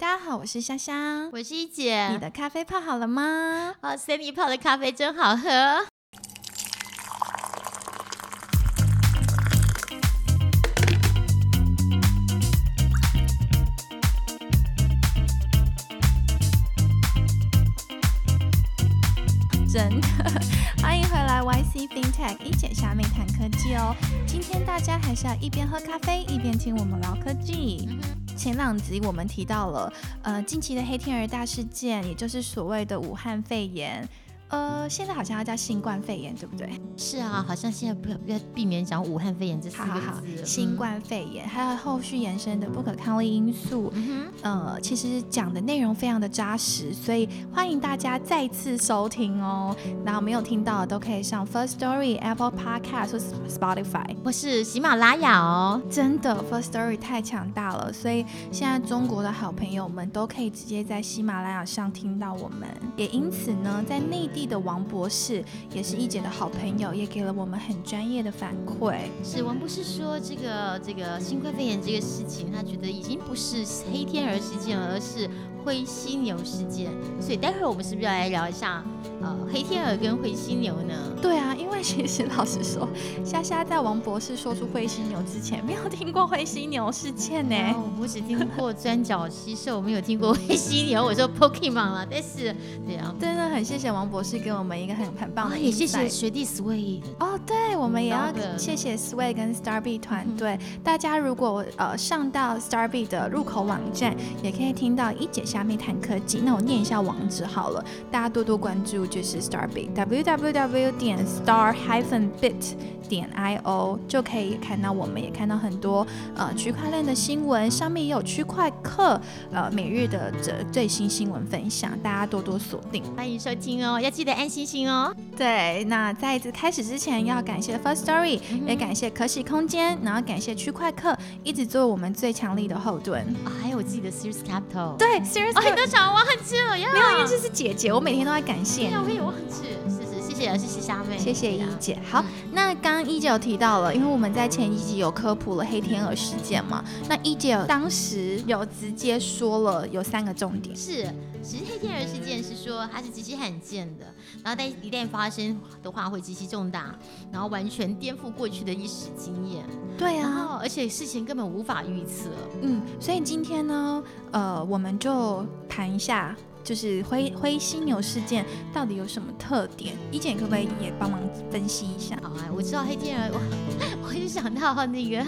大家好，我是香香，我是一姐。你的咖啡泡好了吗？哦，Sandy 泡的咖啡真好喝。真的，欢迎回来 YC FinTech 一姐下面谈科技哦。今天大家还是要一边喝咖啡。上集我们提到了，呃，近期的黑天鹅大事件，也就是所谓的武汉肺炎。呃，现在好像要叫新冠肺炎，对不对？是啊，好像现在不要不要避免讲武汉肺炎这四个字。新冠肺炎还有后续延伸的不可抗力因素，嗯呃，其实讲的内容非常的扎实，所以欢迎大家再次收听哦。然后没有听到的都可以上 First Story、Apple Podcast 或 Spotify 或是喜马拉雅哦。真的 First Story 太强大了，所以现在中国的好朋友们都可以直接在喜马拉雅上听到我们。也因此呢，在内地。的王博士也是一姐的好朋友，也给了我们很专业的反馈。是王博士说，这个这个新冠肺炎这个事情，他觉得已经不是黑天鹅事件，而是。灰犀牛事件，所以待会儿我们是不是要来聊一下，呃，黑天鹅跟灰犀牛呢？对啊，因为其实老实说，虾虾在王博士说出灰犀牛之前，没有听过灰犀牛事件呢。我只听过钻角吸兽，没有听过灰犀牛。我说 Pokemon 了，但是对啊，真的很谢谢王博士给我们一个很很棒的，也谢谢学弟 Sway。哦，对，我们也要谢谢 Sway 跟 Starby 团队。大家如果呃上到 Starby 的入口网站，也可以听到一姐。虾妹谈科技，那我念一下网址好了，大家多多关注，就是 Starbit，www 点 star hyphen bit。点 i o 就可以看到，我们也看到很多呃区块链的新闻，上面也有区块客呃每日的这最新新闻分享，大家多多锁定，欢迎收听哦，要记得按星星哦。对，那在这开始之前，要感谢 First Story，也感谢可喜空间，然后感谢区块客，一直做我们最强力的后盾。啊，还有我自己的 Serious Capital，对，Serious，很多想忘记了呀，没有，因为这是姐姐，我每天都在感谢，我也忘记。谢谢虾妹，谢谢一姐。好，那刚刚一姐有提到了，因为我们在前一集有科普了黑天鹅事件嘛，那一姐当时有直接说了有三个重点。是，其实黑天鹅事件是说它是极其罕见的，然后但一旦发生的话会极其重大，然后完全颠覆过去的历史经验。对啊，而且事情根本无法预测。嗯，所以今天呢，呃，我们就谈一下。就是灰灰犀牛事件到底有什么特点？一姐可不可以也帮忙分析一下？好啊，我知道黑天鹅，我我就想到那个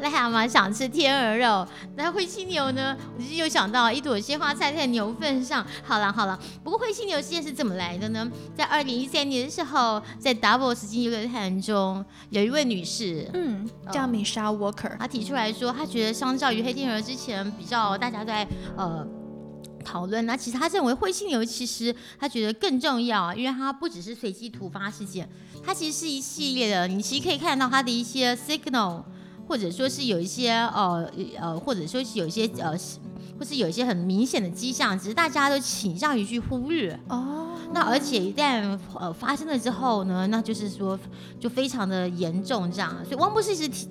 癞蛤蟆想吃天鹅肉，那灰犀牛呢？我就又想到一朵鲜花栽在牛粪上。好了好了，不过灰犀牛事件是怎么来的呢？在二零一三年的时候，在 Double 时间游乐坛中，有一位女士，嗯，叫 Michelle Walker，她提出来说，她觉得相较于黑天鹅之前比较大家在呃。讨论那其实他认为灰犀牛其实他觉得更重要啊，因为它不只是随机突发事件，它其实是一系列的。你其实可以看到它的一些 signal，或者说是有一些呃呃，或者说是有一些呃，或是有一些很明显的迹象，只是大家都倾向于去忽略哦。那而且一旦呃发生了之后呢，那就是说就非常的严重这样。所以汪博士一直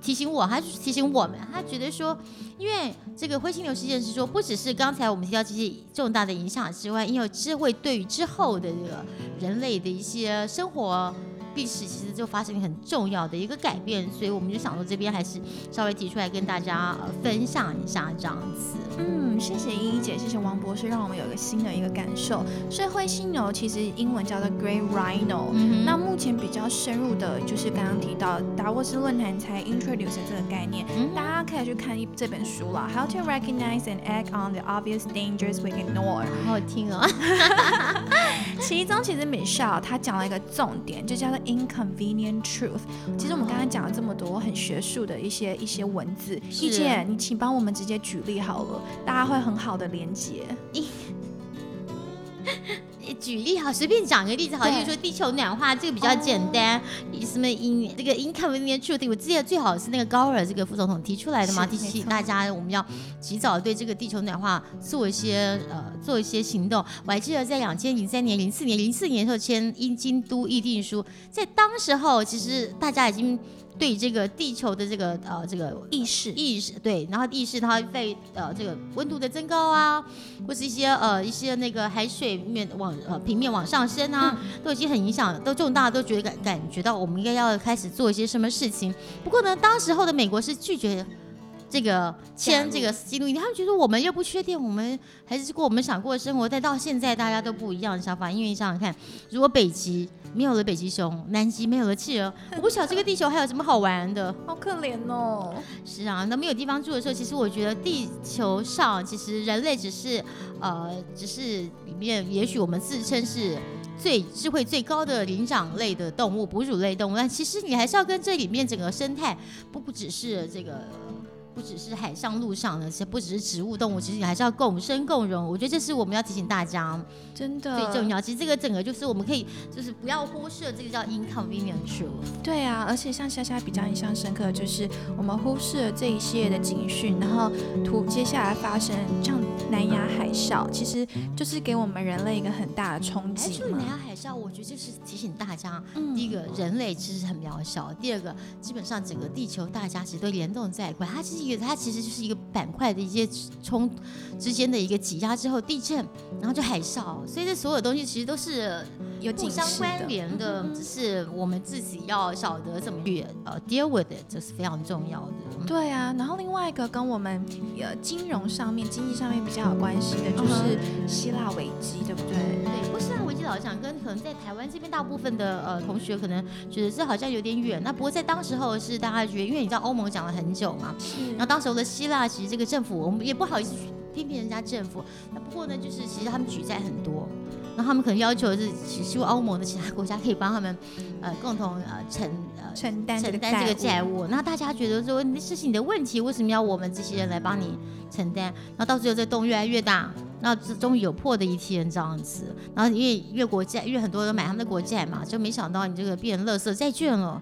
提。醒我，他提醒我们，他觉得说，因为这个灰犀牛事件是说，不只是刚才我们提到这些重大的影响之外，因为智慧对于之后的这个人类的一些生活。历史其实就发生很重要的一个改变，所以我们就想说这边还是稍微提出来跟大家分享一下这样子。嗯，谢谢依依姐，谢谢王博士，让我们有一个新的一个感受。所以灰犀牛其实英文叫做 Great Rhino。那目前比较深入的就是刚刚提到达沃斯论坛才 introduce 这个概念，大家可以去看一这本书了，How to Recognize and Act on the Obvious Dangers We Ignore。好好听哦。其中其实 Michelle 他讲了一个重点，就叫做 Inconvenient truth，其实我们刚刚讲了这么多很学术的一些一些文字，易姐，你请帮我们直接举例好了，大家会很好的连接。举例哈，随便讲一个例子好，就是说地球暖化这个比较简单，什么 in 这个 inconvenient truth，我记得最好是那个高尔这个副总统提出来的嘛，提醒大家我们要及早对这个地球暖化做一些呃做一些行动。我还记得在两千零三年、零四年、零四年的时候签《英京都议定书》，在当时候其实大家已经。对这个地球的这个呃这个意识意识对，然后意识它在呃这个温度的增高啊，或是一些呃一些那个海水面往呃平面往上升啊，都已经很影响，都重大家都觉得感感觉到我们应该要开始做一些什么事情。不过呢，当时候的美国是拒绝。这个签这个记录，他们觉得我们又不缺电，我们还是过我们想过的生活。但到现在大家都不一样的想法，因为你想想看，如果北极没有了北极熊，南极没有了企鹅，我不晓得这个地球还有什么好玩的。好可怜哦。是啊，那没有地方住的时候，其实我觉得地球上其实人类只是呃，只是里面也许我们自称是最智慧最高的灵长类的动物，哺乳类动物，但其实你还是要跟这里面整个生态不不只是这个。不只是海上、路上的，且不只是植物、动物，其实你还是要共生共荣。我觉得这是我们要提醒大家，真的最重要。其实这个整个就是我们可以，就是不要忽视这个叫 inconvenience。对啊，而且像夏夏比较印象深刻，就是我们忽视了这一系列的警讯，然后图接下来发生像南亚海啸，其实就是给我们人类一个很大的冲击。说南亚海啸，我觉得就是提醒大家，第一个人类其实很渺小，第二个基本上整个地球大家其实都联动在一块，它其实。一个它其实就是一个板块的一些冲之间的一个挤压之后地震，然后就海啸，所以这所有东西其实都是有互相关联的，只是我们自己要晓得怎么去呃 deal with it，这是非常重要的。对啊，然后另外一个跟我们呃金融上面、经济上面比较有关系的，就是希腊危机，对不对？对，不过希腊危机老实讲，跟可能在台湾这边大部分的呃同学可能觉得这好像有点远。那不过在当时候是大家觉得，因为你知道欧盟讲了很久嘛，然后当时候的希腊其实这个政府，我们也不好意思批评人家政府。那不过呢，就是其实他们举债很多。那他们可能要求的是，希望欧盟的其他国家可以帮他们，呃，共同呃承呃承担承担这个债务。那大家觉得说，那是你的问题，为什么要我们这些人来帮你承担？那到最后这洞越来越大，那终于有破的一天这样子。然后因为越国债，越很多人买他们的国债嘛，就没想到你这个变垃圾债券了。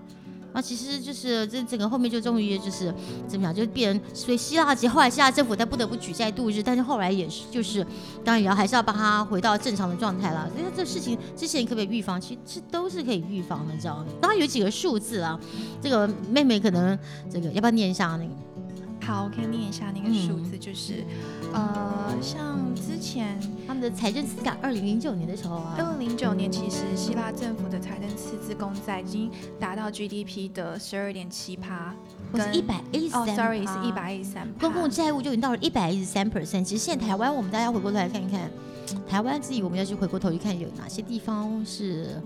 那其实就是这整个后面就终于就是怎么讲，就变所以希腊其实后来希腊政府他不得不举债度日，但是后来也是就是当然也要还是要帮他回到正常的状态啦。因为这事情之前可不可以预防，其实都是可以预防的，知道吗？当然有几个数字啊，这个妹妹可能这个要不要念一下那个？好，我可以念一下那个数字，就是呃，像之前他们的财政赤字，二零零九年的时候啊，二零零九年其实希腊政府的财政赤字公债已经达到 GDP 的十二点七趴，是一百一十三，sorry 是一百一十三，公共债务就已经到了一百一十三 percent。其实现在台湾，我们大家回过头来看一看，台湾自己我们要去回过头去看有哪些地方是。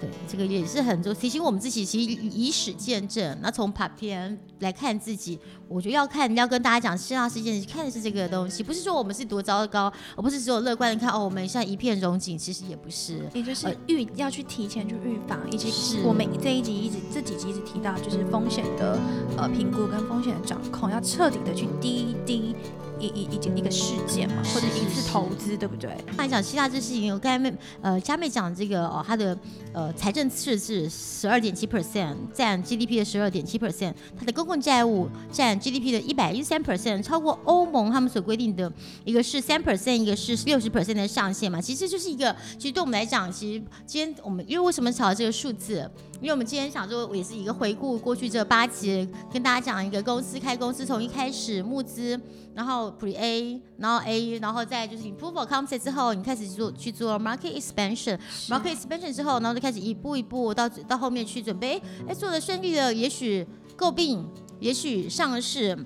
对，这个也是很多提醒我们自己，其实以史见证。那从拍片来看自己，我觉得要看，要跟大家讲希腊事件，看的是这个东西，不是说我们是多糟糕，而不是只有乐观的看哦，我们现在一片荣景，其实也不是。也就是预要去提前去预防，以及我们这一集一直这几集一直提到，就是风险的呃评估跟风险的掌控，要彻底的去滴滴。一一一一个事件嘛，或者一次投资，对不对？来讲希腊这事情，我刚才妹呃佳妹讲这个哦，它的呃财政赤字十二点七 percent，占 GDP 的十二点七 percent，它的公共债务占 GDP 的一百一十三 percent，超过欧盟他们所规定的一个是三 percent，一个是六十 percent 的上限嘛。其实就是一个，其实对我们来讲，其实今天我们因为为什么炒这个数字？因为我们今天想说，也是一个回顾过去这八集，跟大家讲一个公司开公司从一开始募资。然后 Pre A，然后 A，然后再就是 Proof of Concept 之后，你开始做去做 Market Expansion，Market Expansion 之后，然后就开始一步一步到到后面去准备，哎，做的顺利的，也许诟病，也许上市。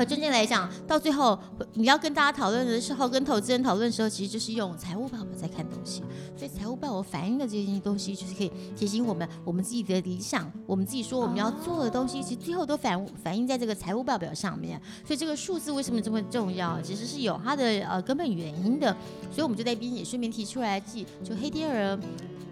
可真正来讲，到最后你要跟大家讨论的时候，跟投资人讨论的时候，其实就是用财务报表在看东西。所以财务报表反映的这些东西，就是可以提醒我们，我们自己的理想，我们自己说我们要做的东西，其实最后都反反映在这个财务报表上面。所以这个数字为什么这么重要？其实是有它的呃根本原因的。所以我们就在边也顺便提出来，记就黑天鹅。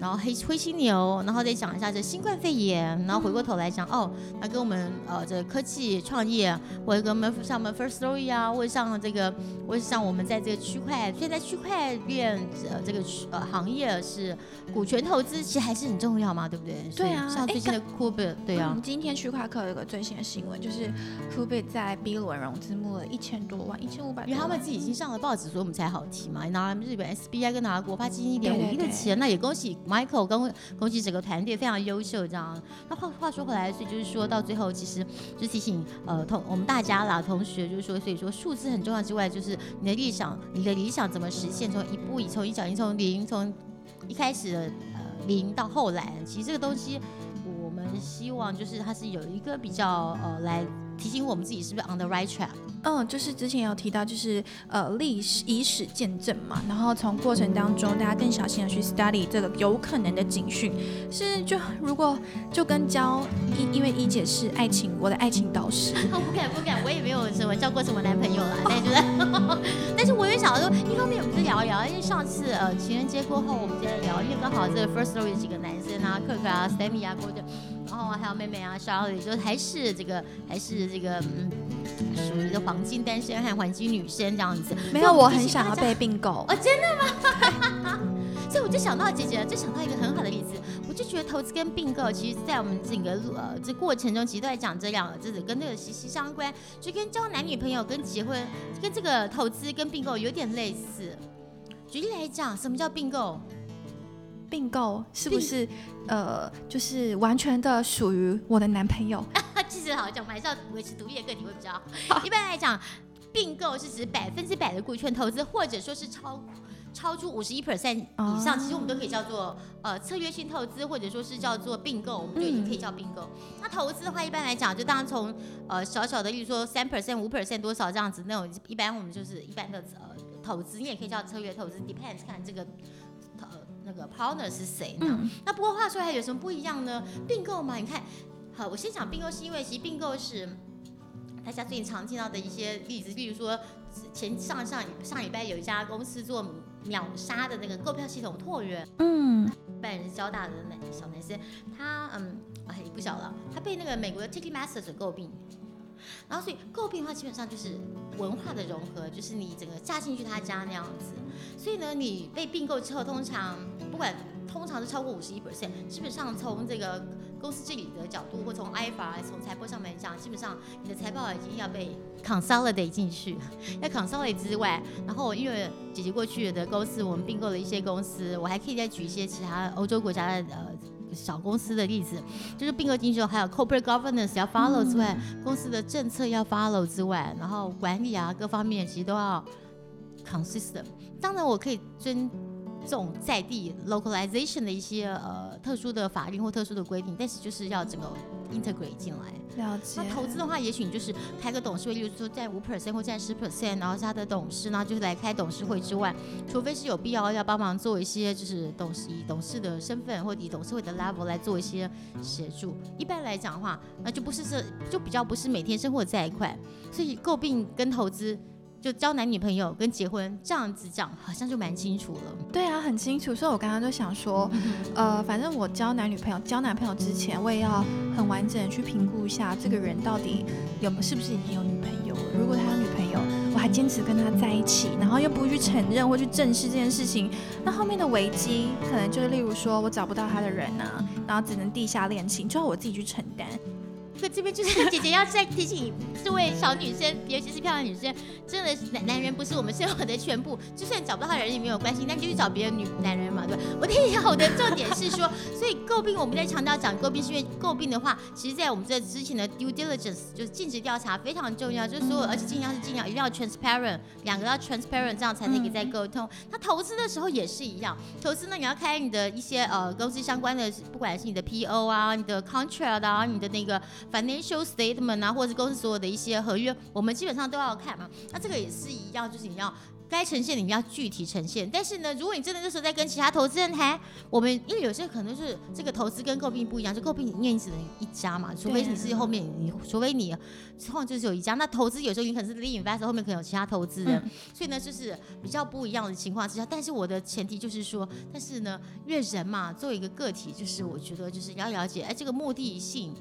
然后黑灰犀牛，然后再讲一下这新冠肺炎，然后回过头来讲哦，那跟我们呃这科技创业，或者跟我们像我们 First Story 啊，或者像这个，或者像我们在这个区块，现在区块链呃这个呃行业是股权投资，其实还是很重要嘛，对不对？对啊，像最近的 k u b i t 对啊。今天区块课有个最新的新闻，就是 k u b i t 在 B 轮融资募了一千多万，一千五百。因为他们自己已经上了报纸，所以我们才好提嘛。拿了日本 SBI 跟拿了国发基金一点五亿的钱，那也恭喜。Michael 跟恭喜整个团队非常优秀这样。那话话说回来，所以就是说到最后，其实就提醒呃同我们大家啦，同学就是说，所以说数字很重要之外，就是你的理想，你的理想怎么实现？从一步一从一脚印从零从一开始的呃零到后来，其实这个东西我们希望就是它是有一个比较呃来。提醒我们自己是不是 on the right track？嗯，就是之前有提到，就是呃历史以史见证嘛，然后从过程当中，大家更小心的去 study 这个有可能的警讯。是就如果就跟教一，因为一姐是爱情，我的爱情导师。我不敢不敢，我也没有什么交过什么男朋友啦，但是 但是我也想说，一方面我们就聊一聊，因为上次呃情人节过后，我们接着聊，因为刚好这个 first story 几个男生啊，克克啊，Sammy 啊，或者。然后还有妹妹啊，Charlie，就还是这个，还是这个，嗯，属于的黄金单身和黄金女生这样子。没有，我很想要被并购。哦，真的吗？所以我就想到姐姐，就想到一个很好的例子。我就觉得投资跟并购，其实，在我们整个呃这过程中，其实都在讲这两个字，跟这个息息相关，就跟交男女朋友、跟结婚、跟这个投资跟并购有点类似。举例来讲，什么叫并购？并购是不是呃，就是完全的属于我的男朋友？其实好讲，还是要维持独立的个体会比较好。一般来讲，并购是指百分之百的股权投资，或者说是超超出五十一 percent 以上，其实我们都可以叫做呃策略性投资，或者说是叫做并购，我们就已经可以叫并购。那投资的话，一般来讲，就当然从呃小小的，例如说三 percent、五 percent 多少这样子那种，一般我们就是一般的呃投资，你也可以叫策略投资，depends 看这个。那个 partner 是谁呢？那不过话说还有什么不一样呢？并购嘛，你看，好，我先讲并购，是因为其实并购是大家最近常听到的一些例子，例如说前上上上礼拜有一家公司做秒杀的那个购票系统拓元，嗯，扮演是交大的男小男生，他嗯，哎不小了，他被那个美国的 Ticketmaster 所诟病。然后，所以诟病的话，基本上就是文化的融合，就是你整个嫁进去他家那样子。所以呢，你被并购之后，通常不管通常是超过五十一 percent，基本上从这个公司治理的角度，或从 IFR 从财报上面讲，基本上你的财报已经要被 consolidate 进去，要 consolidate 之外，然后因为姐姐过去的公司，我们并购了一些公司，我还可以再举一些其他欧洲国家的呃。小公司的例子，就是并购进去后，还有 corporate governance 要 follow 之外，公司的政策要 follow 之外，然后管理啊各方面其实都要 consistent。当然，我可以尊重在地 localization 的一些呃特殊的法令或特殊的规定，但是就是要整个 integrate 进来。了解。那投资的话，也许你就是开个董事会，例如说占五 percent 或占十 percent，然后是他的董事呢，就是来开董事会之外，除非是有必要要帮忙做一些，就是董事以董事的身份或以董事会的 level 来做一些协助。一般来讲的话，那就不是这就比较不是每天生活在一块，所以诟病跟投资。就交男女朋友跟结婚这样子讲，好像就蛮清楚了。对啊，很清楚。所以我刚刚就想说，呃，反正我交男女朋友、交男朋友之前，我也要很完整的去评估一下这个人到底有是不是已经有女朋友了。如果他有女朋友，我还坚持跟他在一起，然后又不去承认或去正视这件事情，那后面的危机可能就是例如说我找不到他的人啊，然后只能地下恋情，就要我自己去承担。可这边就是姐姐要再提醒这位小女生，尤其是漂亮女生，真的男男人不是我们生活的全部。就算找不到他人也没有关系，那就去找别的女男人嘛，对吧？我听好的重点是说，所以诟病我们在强调讲诟病，是因为诟病的话，其实在我们这之前的 due diligence 就是尽职调查非常重要，就是说，而且尽量是尽量一定要 transparent，两个要 transparent，这样才能给再沟通。那投资的时候也是一样，投资呢你要开你的一些呃公司相关的，不管是你的 PO 啊，你的 contract 啊，你的那个。Financial statement 啊，或者是公司所有的一些合约，我们基本上都要看嘛。那这个也是一样，就是你要该呈现的你要具体呈现。但是呢，如果你真的那时候在跟其他投资人谈，我们因为有些可能是这个投资跟购并不一样，就购并因为你只能一家嘛，除非你是后面你，除非你后就是有一家，那投资有时候你可能是 lead investor 后面可能有其他投资人，所以呢就是比较不一样的情况之下。但是我的前提就是说，但是呢，因为人嘛，作为一个个体，就是我觉得就是要了解，哎，这个目的性。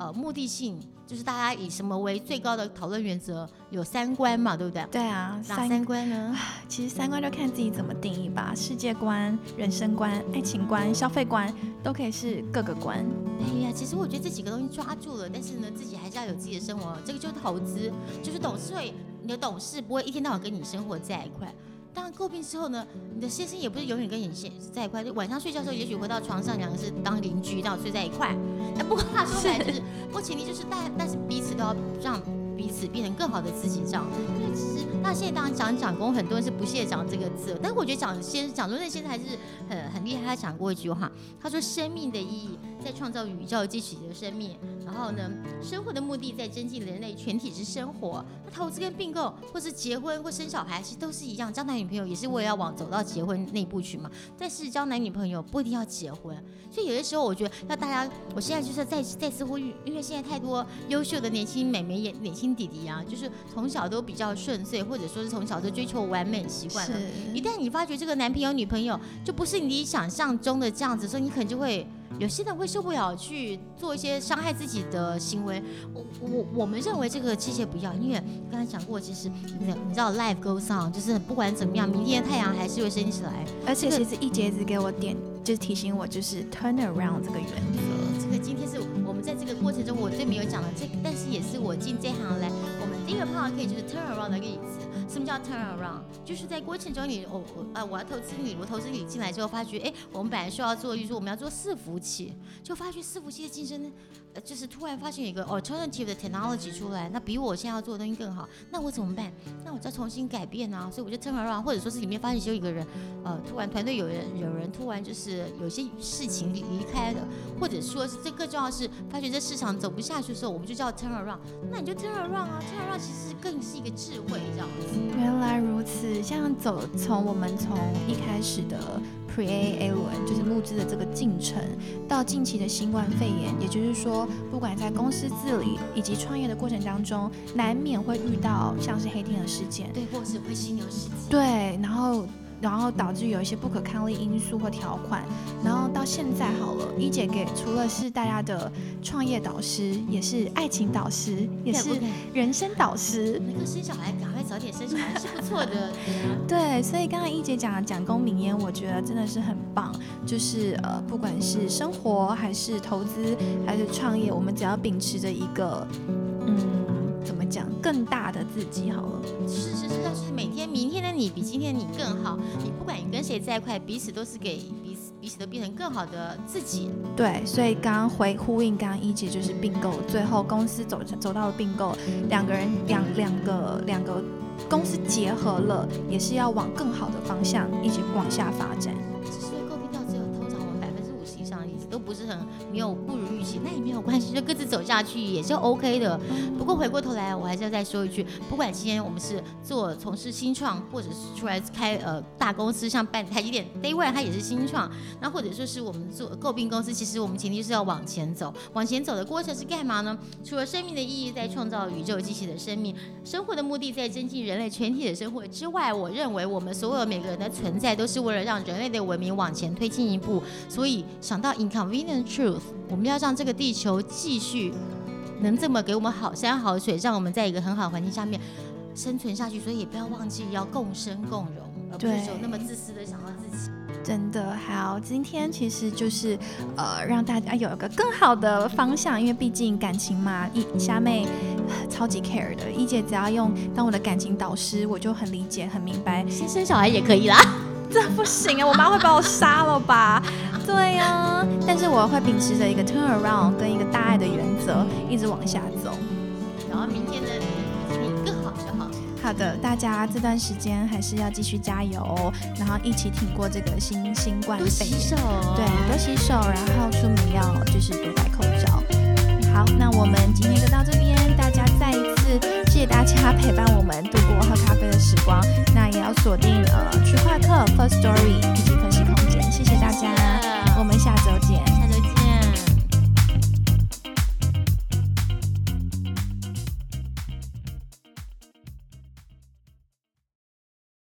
呃，目的性就是大家以什么为最高的讨论原则？有三观嘛，对不对？对啊，哪三观呢？其实三观就看自己怎么定义吧。世界观、人生观、爱情观、消费观，都可以是各个观。哎呀，其实我觉得这几个东西抓住了，但是呢，自己还是要有自己的生活。这个就是投资，就是董事会，你的董事不会一天到晚跟你生活在一块。当然，诟病之后呢，你的先生也不是永远跟你现在一块，就晚上睡觉的时候，也许回到床上，两个是当邻居，然后睡在一块。哎，不过话说回来，就是，不过前提就是，但但是彼此都要让。彼此变成更好的自己，这样。因为其实那现在当然讲讲功，很多人是不屑讲这个字，但我觉得讲先讲中正现在还是很很厉害。他讲过一句话，他说：“生命的意义在创造宇宙激起的生命，然后呢，生活的目的在增进人类全体之生活。那投资跟并购，或是结婚或生小孩，其实都是一样。交男女朋友也是为了要往走到结婚那一步去嘛。但是交男女朋友不一定要结婚，所以有些时候我觉得要大家，我现在就是再再次呼吁，因为现在太多优秀的年轻美眉也年轻。弟弟啊，就是从小都比较顺遂，或者说是从小都追求完美习惯了。一旦你发觉这个男朋友、女朋友就不是你想象中的这样子，所以你可能就会有些人会受不了，去做一些伤害自己的行为。我我我们认为这个其实不要，因为刚才讲过，其实你你知道，life goes on，就是不管怎么样，明天太阳还是会升起来。而且其实一节子给我点，就是提醒我，就是 turn around 这个原则。这个今天是我们。在这个过程中，我最没有讲的这，但是也是我进这行来，我们第一个碰到可以就是 turn around 的例子。什么叫 turn around？就是在过程中，你我我啊，我要投资你，我投资你进来之后，发觉哎，我们本来需要做，就是我们要做伺服器，就发觉伺服器的竞争，呃，就是突然发现有一个 alternative 的 technology 出来，那比我现在要做的东西更好，那我怎么办？那我再重新改变啊，所以我就 turn around，或者说是里面发现只有一个人，呃，突然团队有人有人突然就是有些事情离开了，或者说是这更重要是发觉这市场走不下去的时候，我们就叫 turn around，那你就 turn around 啊，turn around 其实更是一个智慧这样子。原来如此，像走从我们从一开始的 Pre A 轮，就是募资的这个进程，到近期的新冠肺炎，也就是说，不管在公司治理以及创业的过程当中，难免会遇到像是黑天鹅事件，对，或是会犀牛事件，对，然后。然后导致有一些不可抗力因素或条款，然后到现在好了，一姐给除了是大家的创业导师，也是爱情导师，也是人生导师。那个生小孩，赶快早点生小孩是不错的。对，所以刚刚一姐讲的讲功名言，我觉得真的是很棒。就是呃，不管是生活还是投资还是创业，我们只要秉持着一个嗯。怎么讲？更大的自己好了。是是是，但是每天明天的你比今天的你更好。你不管你跟谁在一块，彼此都是给彼此彼此都变成更好的自己。对，所以刚刚回呼应刚刚一姐就是并购，最后公司走走到了并购，两个人两两个两个公司结合了也是要往更好的方向一直往下发展。只是会诟到只有通常我们百分之五十以上的例子都不是很没有不那也没有关系，就各自走下去也是 OK 的。不过回过头来，我还是要再说一句，不管今天我们是做从事新创，或者是出来开呃大公司，像办台积电，Day One 它也是新创，那或者说是我们做诟病公司，其实我们前提是要往前走，往前走的过程是干嘛呢？除了生命的意义在创造宇宙机器的生命，生活的目的在增进人类全体的生活之外，我认为我们所有每个人的存在都是为了让人类的文明往前推进一步，所以想到 Inconvenient truth，我们要让这个地球继续能这么给我们好山好水，让我们在一个很好的环境下面生存下去。所以也不要忘记要共生共荣，而不是说那么自私的想要自己。真的好，今天其实就是呃让大家有一个更好的方向，因为毕竟感情嘛，一虾妹超级 care 的，一姐只要用当我的感情导师，我就很理解很明白，先生小孩也可以啦。这不行啊！我妈会把我杀了吧？对呀，但是我会秉持着一个 turn around 跟一个大爱的原则，一直往下走。然后明天呢你更好就好。好的，大家这段时间还是要继续加油，然后一起挺过这个新新冠肺炎。洗手。对，多洗手，然后出门要就是多戴口罩。好，那我们今天就到这边，大家再一次谢谢大家陪伴我们度过喝咖啡的时光。那也要锁定呃区块客 First Story。我们下周见。